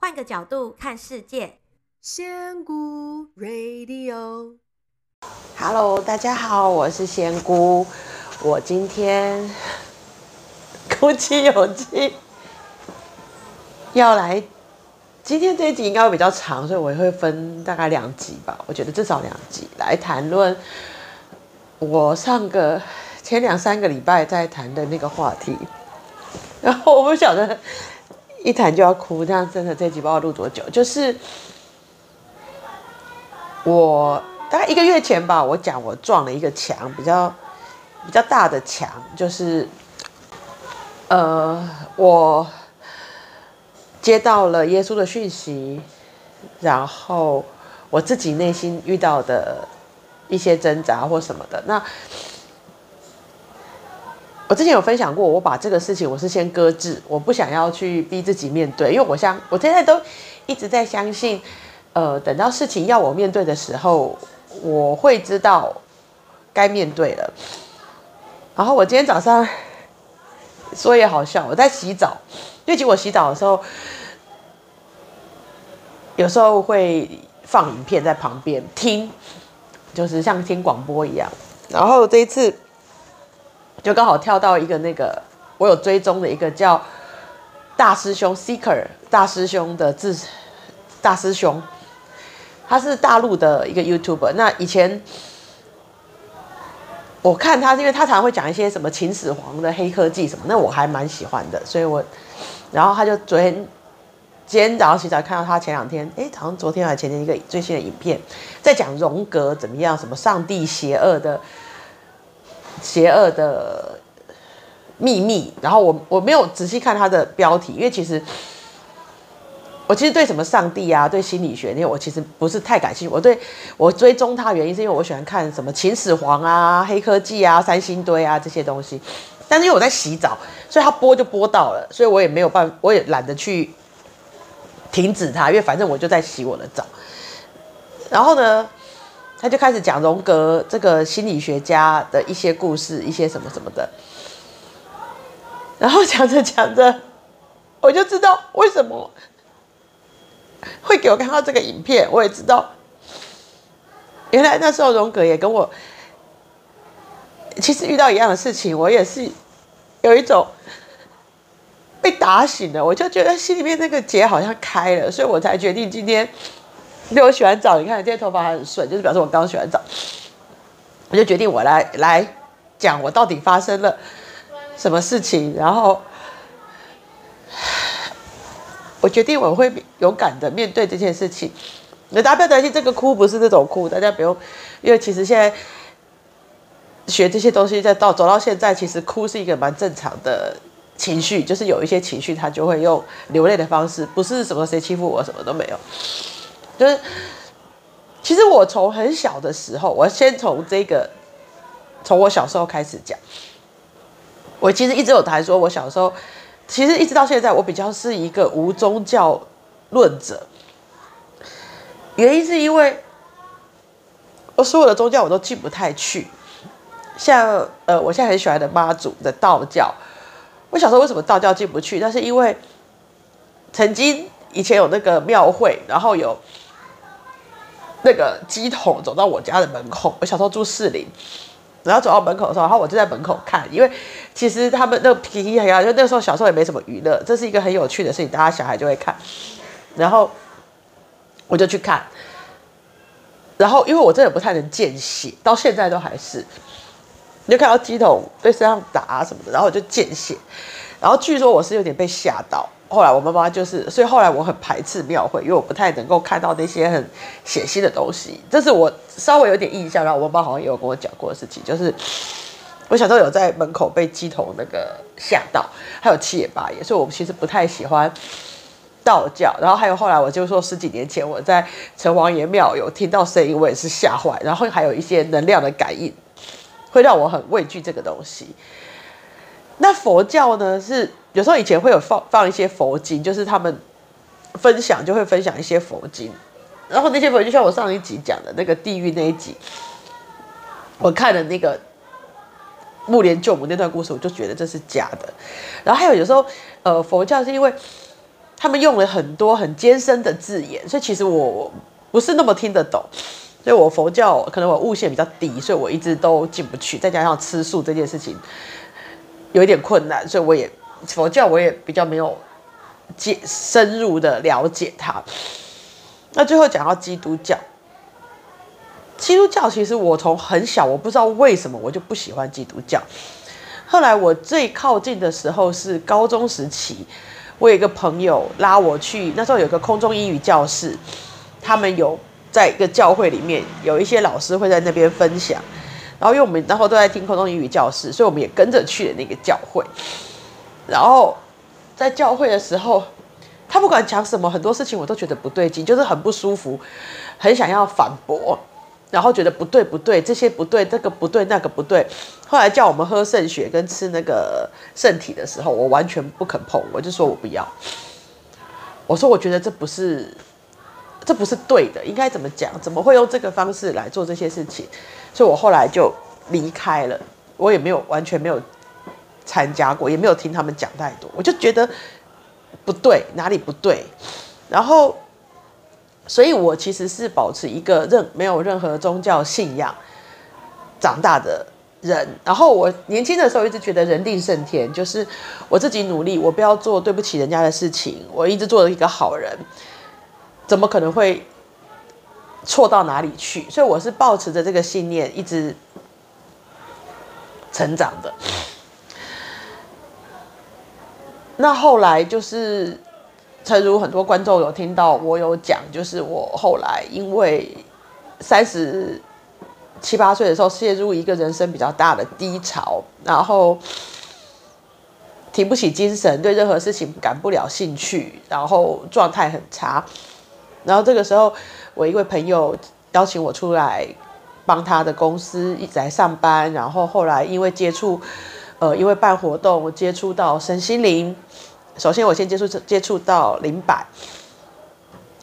换个角度看世界，仙姑 Radio，Hello，大家好，我是仙姑，我今天 鼓起勇气要来，今天这一集应该会比较长，所以我也会分大概两集吧，我觉得至少两集来谈论我上个前两三个礼拜在谈的那个话题，然后我不晓得。一谈就要哭，这样真的这集不知道录多久。就是我大概一个月前吧，我讲我撞了一个墙，比较比较大的墙，就是呃，我接到了耶稣的讯息，然后我自己内心遇到的一些挣扎或什么的那。我之前有分享过，我把这个事情我是先搁置，我不想要去逼自己面对，因为我相我现在都一直在相信，呃，等到事情要我面对的时候，我会知道该面对了。然后我今天早上说也好笑，我在洗澡，因为其实我洗澡的时候，有时候会放影片在旁边听，就是像听广播一样。然后这一次。就刚好跳到一个那个我有追踪的一个叫大师兄 Seeker 大师兄的字大师兄，他是大陆的一个 YouTuber。那以前我看他，因为他常常会讲一些什么秦始皇的黑科技什么，那我还蛮喜欢的。所以我然后他就昨天今天早上洗澡看到他前两天，哎，好像昨天还前天一个最新的影片，在讲荣格怎么样，什么上帝邪恶的。邪恶的秘密，然后我我没有仔细看他的标题，因为其实我其实对什么上帝啊，对心理学那些我其实不是太感兴趣。我对我追踪他的原因是因为我喜欢看什么秦始皇啊、黑科技啊、三星堆啊这些东西。但是因为我在洗澡，所以他播就播到了，所以我也没有办法，我也懒得去停止它，因为反正我就在洗我的澡。然后呢，他就开始讲荣格这个心理学家的一些故事，一些什么什么的。然后讲着讲着，我就知道为什么会给我看到这个影片。我也知道，原来那时候荣格也跟我其实遇到一样的事情，我也是有一种被打醒了。我就觉得心里面那个结好像开了，所以我才决定今天。因为我洗完澡，你看今天头发还很顺，就是表示我刚洗完澡。我就决定我来来讲我到底发生了什么事情，然后我决定我会勇敢的面对这件事情。那大家不要担心，这个哭不是这种哭，大家不用，因为其实现在学这些东西，在到走到现在，其实哭是一个蛮正常的情绪，就是有一些情绪，他就会用流泪的方式，不是什么谁欺负我，什么都没有。就是，其实我从很小的时候，我先从这个，从我小时候开始讲。我其实一直有谈说，我小时候，其实一直到现在，我比较是一个无宗教论者。原因是因为，我所有的宗教我都进不太去。像呃，我现在很喜欢的妈祖的道教，我小时候为什么道教进不去？那是因为曾经以前有那个庙会，然后有。那个乩童走到我家的门口，我小时候住士林，然后走到门口的时候，然后我就在门口看，因为其实他们那个皮皮呀，就那时候小时候也没什么娱乐，这是一个很有趣的事情，大家小孩就会看，然后我就去看，然后因为我真的不太能见血，到现在都还是，你就看到鸡桶被身上打什么的，然后我就见血，然后据说我是有点被吓到。后来我妈妈就是，所以后来我很排斥庙会，因为我不太能够看到那些很血腥的东西。这是我稍微有点印象，然后我妈妈好像也有跟我讲过的事情，就是我小时候有在门口被鸡头那个吓到，还有七爷八爷，所以我其实不太喜欢道教。然后还有后来我就说十几年前我在城隍爷庙有听到声音，我也是吓坏。然后还有一些能量的感应，会让我很畏惧这个东西。佛教呢是？有时候以前会有放放一些佛经，就是他们分享就会分享一些佛经，然后那些佛就像我上一集讲的那个地狱那一集，我看了那个木莲救母那段故事，我就觉得这是假的。然后还有有时候，呃，佛教是因为他们用了很多很艰深的字眼，所以其实我不是那么听得懂。所以我佛教可能我悟性比较低，所以我一直都进不去。再加上吃素这件事情有一点困难，所以我也佛教我也比较没有解深入的了解它。那最后讲到基督教，基督教其实我从很小我不知道为什么我就不喜欢基督教。后来我最靠近的时候是高中时期。我有一个朋友拉我去，那时候有个空中英语教室，他们有在一个教会里面，有一些老师会在那边分享，然后因为我们然后都在听空中英语教室，所以我们也跟着去了那个教会。然后在教会的时候，他不管讲什么，很多事情我都觉得不对劲，就是很不舒服，很想要反驳。然后觉得不对不对，这些不对，这个不对，那个不对。后来叫我们喝圣血跟吃那个圣体的时候，我完全不肯碰，我就说我不要。我说我觉得这不是，这不是对的，应该怎么讲？怎么会用这个方式来做这些事情？所以我后来就离开了，我也没有完全没有参加过，也没有听他们讲太多。我就觉得不对，哪里不对？然后。所以，我其实是保持一个任没有任何宗教信仰长大的人。然后，我年轻的时候一直觉得人定胜天，就是我自己努力，我不要做对不起人家的事情，我一直做了一个好人，怎么可能会错到哪里去？所以，我是抱持着这个信念一直成长的。那后来就是。诚如很多观众有听到我有讲，就是我后来因为三十七八岁的时候陷入一个人生比较大的低潮，然后提不起精神，对任何事情感不了兴趣，然后状态很差。然后这个时候，我一位朋友邀请我出来帮他的公司一直在上班，然后后来因为接触，呃，因为办活动，我接触到身心灵。首先，我先接触接触到灵摆，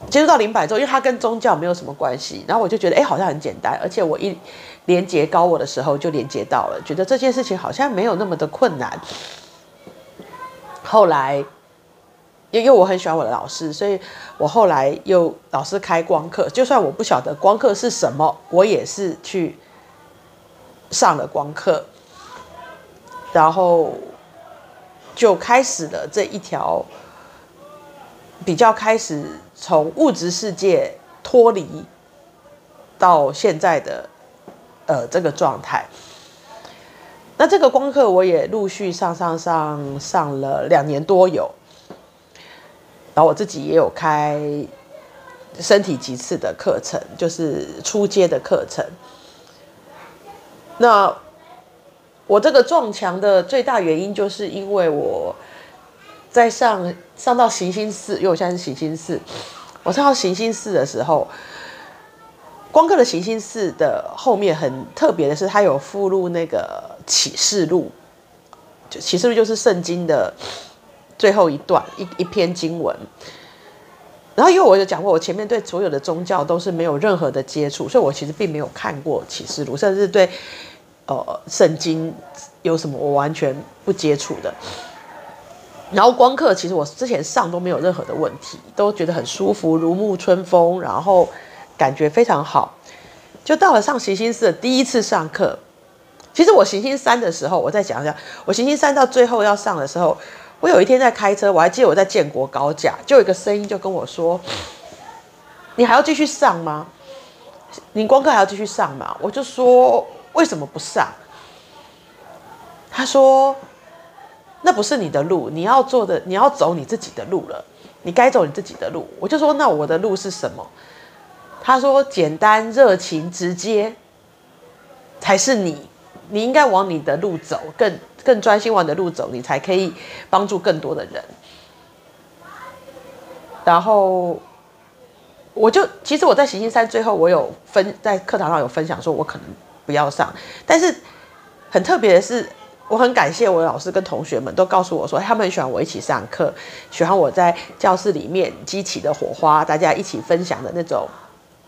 接触到灵摆之后，因为它跟宗教没有什么关系，然后我就觉得，哎，好像很简单，而且我一连接高我的时候就连接到了，觉得这件事情好像没有那么的困难。后来，因为我很喜欢我的老师，所以我后来又老师开光课，就算我不晓得光课是什么，我也是去上了光课，然后。就开始了这一条比较开始从物质世界脱离到现在的呃这个状态。那这个光课我也陆续上上上上了两年多有，然后我自己也有开身体级次的课程，就是初阶的课程。那。我这个撞墙的最大原因，就是因为我在上上到行星四，因为我现在是行星四，我上到行星四的时候，光刻的行星四的后面很特别的是，它有附录那个启示录，就启示录就是圣经的最后一段一一篇经文。然后因为我有讲过，我前面对所有的宗教都是没有任何的接触，所以我其实并没有看过启示录，甚至对。呃，圣经有什么我完全不接触的。然后光课其实我之前上都没有任何的问题，都觉得很舒服，如沐春风，然后感觉非常好。就到了上行星四的第一次上课，其实我行星三的时候，我再讲一下，我行星三到最后要上的时候，我有一天在开车，我还记得我在建国高架，就有一个声音就跟我说：“你还要继续上吗？你光课还要继续上吗？”我就说。为什么不上？他说：“那不是你的路，你要做的，你要走你自己的路了。你该走你自己的路。”我就说：“那我的路是什么？”他说：“简单、热情、直接，才是你。你应该往你的路走，更更专心往的路走，你才可以帮助更多的人。”然后，我就其实我在行星三最后，我有分在课堂上有分享，说我可能。不要上，但是很特别的是，我很感谢我的老师跟同学们都告诉我说，他们很喜欢我一起上课，喜欢我在教室里面激起的火花，大家一起分享的那种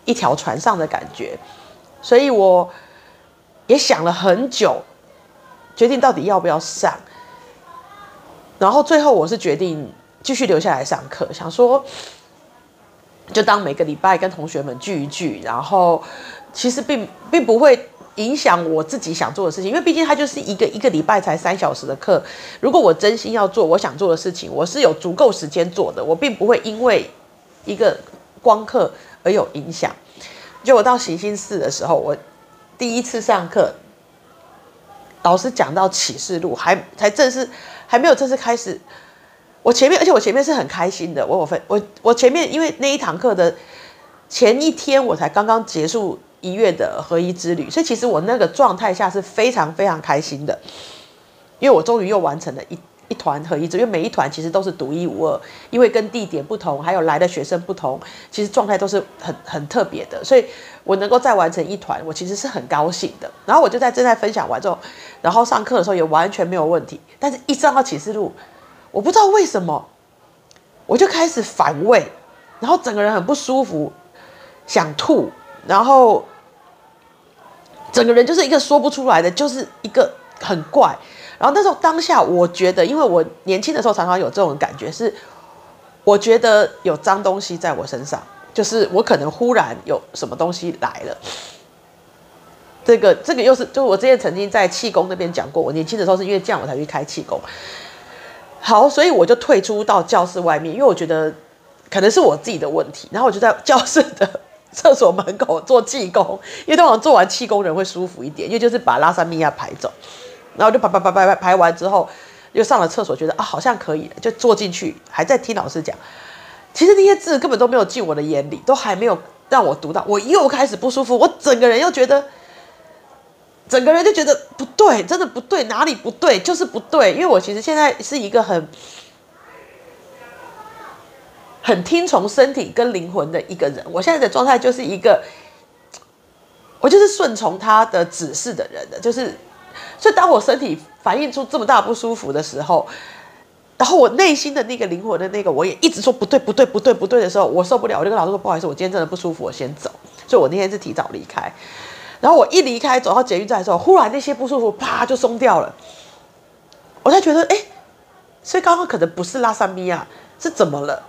一条船上的感觉。所以我也想了很久，决定到底要不要上。然后最后我是决定继续留下来上课，想说就当每个礼拜跟同学们聚一聚，然后其实并并不会影响我自己想做的事情，因为毕竟它就是一个一个礼拜才三小时的课。如果我真心要做我想做的事情，我是有足够时间做的，我并不会因为一个光课而有影响。就我到行星四的时候，我第一次上课，老师讲到启示录，还才正式还没有正式开始。我前面，而且我前面是很开心的。我有分我我前面，因为那一堂课的前一天，我才刚刚结束一月的合一之旅，所以其实我那个状态下是非常非常开心的，因为我终于又完成了一一团合一之旅。因为每一团其实都是独一无二，因为跟地点不同，还有来的学生不同，其实状态都是很很特别的。所以我能够再完成一团，我其实是很高兴的。然后我就在正在分享完之后，然后上课的时候也完全没有问题。但是一上到启示录。我不知道为什么，我就开始反胃，然后整个人很不舒服，想吐，然后整个人就是一个说不出来的，就是一个很怪。然后那时候当下，我觉得，因为我年轻的时候常常有这种感觉，是我觉得有脏东西在我身上，就是我可能忽然有什么东西来了。这个这个又是，就我之前曾经在气功那边讲过，我年轻的时候是因为这样我才去开气功。好，所以我就退出到教室外面，因为我觉得可能是我自己的问题。然后我就在教室的 厕所门口做气功，因为通常做完气功人会舒服一点，因为就是把拉萨米亚排走。然后就排排排排排排完之后，又上了厕所，觉得啊好像可以，就坐进去，还在听老师讲。其实那些字根本都没有进我的眼里，都还没有让我读到，我又开始不舒服，我整个人又觉得。整个人就觉得不对，真的不对，哪里不对，就是不对。因为我其实现在是一个很很听从身体跟灵魂的一个人，我现在的状态就是一个，我就是顺从他的指示的人的，就是，所以当我身体反映出这么大不舒服的时候，然后我内心的那个灵魂的那个，我也一直说不对，不对，不对，不对的时候，我受不了，我就跟老师说不好意思，我今天真的不舒服，我先走。所以我那天是提早离开。然后我一离开，走到捷运站的时候，忽然那些不舒服啪就松掉了。我才觉得，哎，所以刚刚可能不是拉萨米亚，是怎么了？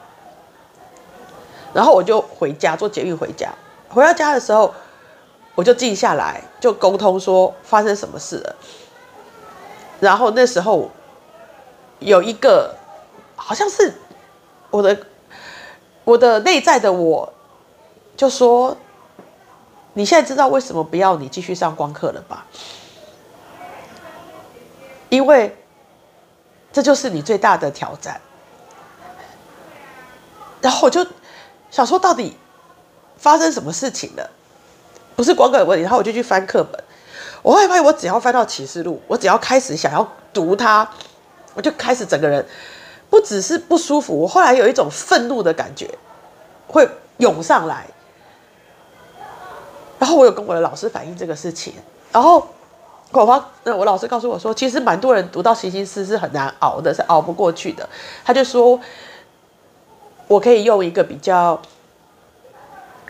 然后我就回家，坐捷运回家。回到家的时候，我就静下来，就沟通说发生什么事了。然后那时候有一个，好像是我的我的内在的我，就说。你现在知道为什么不要你继续上光课了吧？因为这就是你最大的挑战。然后我就想说，到底发生什么事情了？不是光感的问题。然后我就去翻课本，我会发现，我只要翻到启示录，我只要开始想要读它，我就开始整个人不只是不舒服，我后来有一种愤怒的感觉会涌上来。然后我有跟我的老师反映这个事情，然后我方那我老师告诉我说，其实蛮多人读到行星四是很难熬的，是熬不过去的。他就说，我可以用一个比较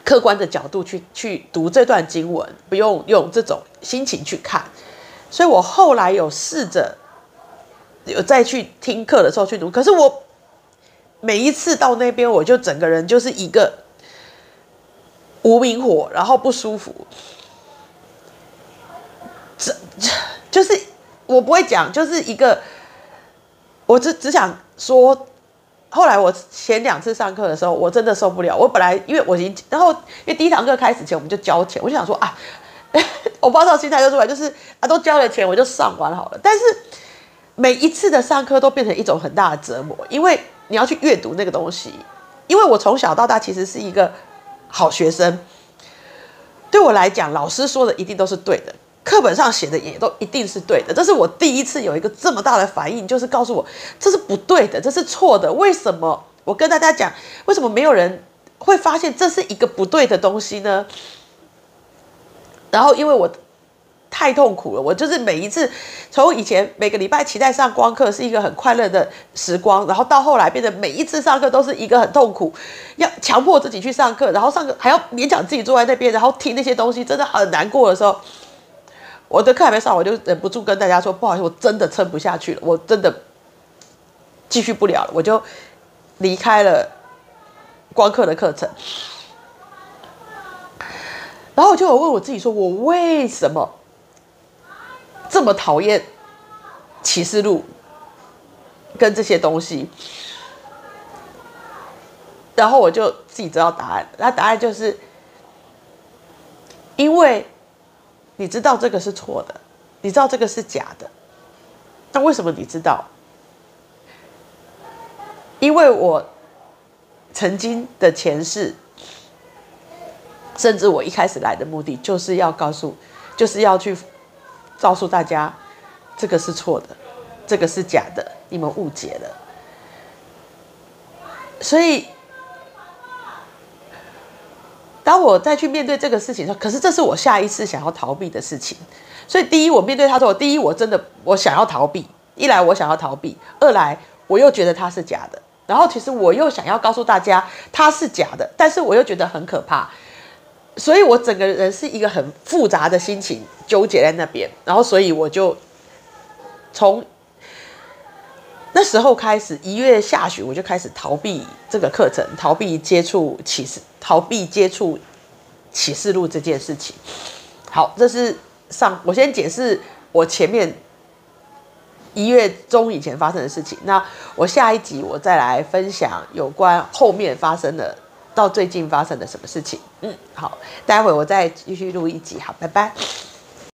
客观的角度去去读这段经文，不用用这种心情去看。所以我后来有试着有再去听课的时候去读，可是我每一次到那边，我就整个人就是一个。无名火，然后不舒服，这这就是我不会讲，就是一个，我只只想说，后来我前两次上课的时候，我真的受不了。我本来因为我已经，然后因为第一堂课开始前我们就交钱，我就想说啊，我不知道心态就出来，就是啊都交了钱，我就上完好了。但是每一次的上课都变成一种很大的折磨，因为你要去阅读那个东西，因为我从小到大其实是一个。好学生，对我来讲，老师说的一定都是对的，课本上写的也都一定是对的。这是我第一次有一个这么大的反应，就是告诉我这是不对的，这是错的。为什么？我跟大家讲，为什么没有人会发现这是一个不对的东西呢？然后，因为我。太痛苦了，我就是每一次从以前每个礼拜期待上光课是一个很快乐的时光，然后到后来变成每一次上课都是一个很痛苦，要强迫自己去上课，然后上课还要勉强自己坐在那边，然后听那些东西，真的很难过的时候，我的课还没上，我就忍不住跟大家说，不好意思，我真的撑不下去了，我真的继续不了了，我就离开了光课的课程。然后我就有问我自己说：我为什么这么讨厌启示录跟这些东西？然后我就自己知道答案。那答案就是，因为你知道这个是错的，你知道这个是假的。那为什么你知道？因为我曾经的前世。甚至我一开始来的目的就是要告诉，就是要去告诉大家，这个是错的，这个是假的，你们误解了。所以，当我再去面对这个事情的时候，可是这是我下一次想要逃避的事情。所以，第一，我面对他说，第一，我真的我想要逃避。一来我想要逃避，二来我又觉得它是假的。然后，其实我又想要告诉大家它是假的，但是我又觉得很可怕。所以，我整个人是一个很复杂的心情纠结在那边，然后，所以我就从那时候开始，一月下旬我就开始逃避这个课程，逃避接触启示，逃避接触启示录这件事情。好，这是上我先解释我前面一月中以前发生的事情。那我下一集我再来分享有关后面发生的。到最近发生的什么事情？嗯，好，待会我再继续录一集，好，拜拜。